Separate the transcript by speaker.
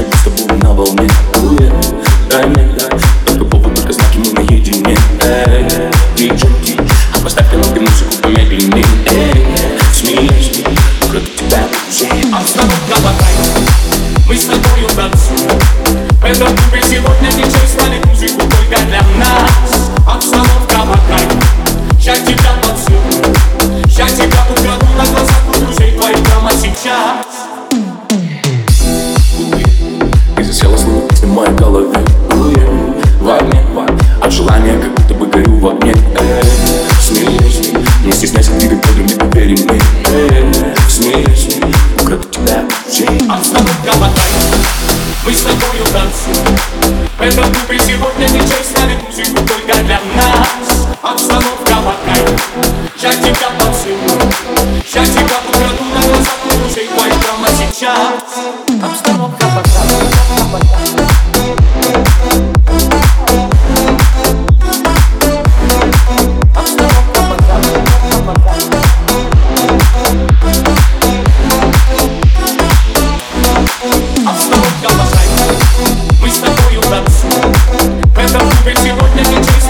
Speaker 1: хочу сегодня быть с тобой на волне Уе, Дай мне, дай
Speaker 2: танцуем В этом сегодня диджей ставит музыку только для нас. Обстановка кайфу, я тебя поцелую Я тебя украду на глазах у друзей твоих прямо сейчас этом клубе сегодня не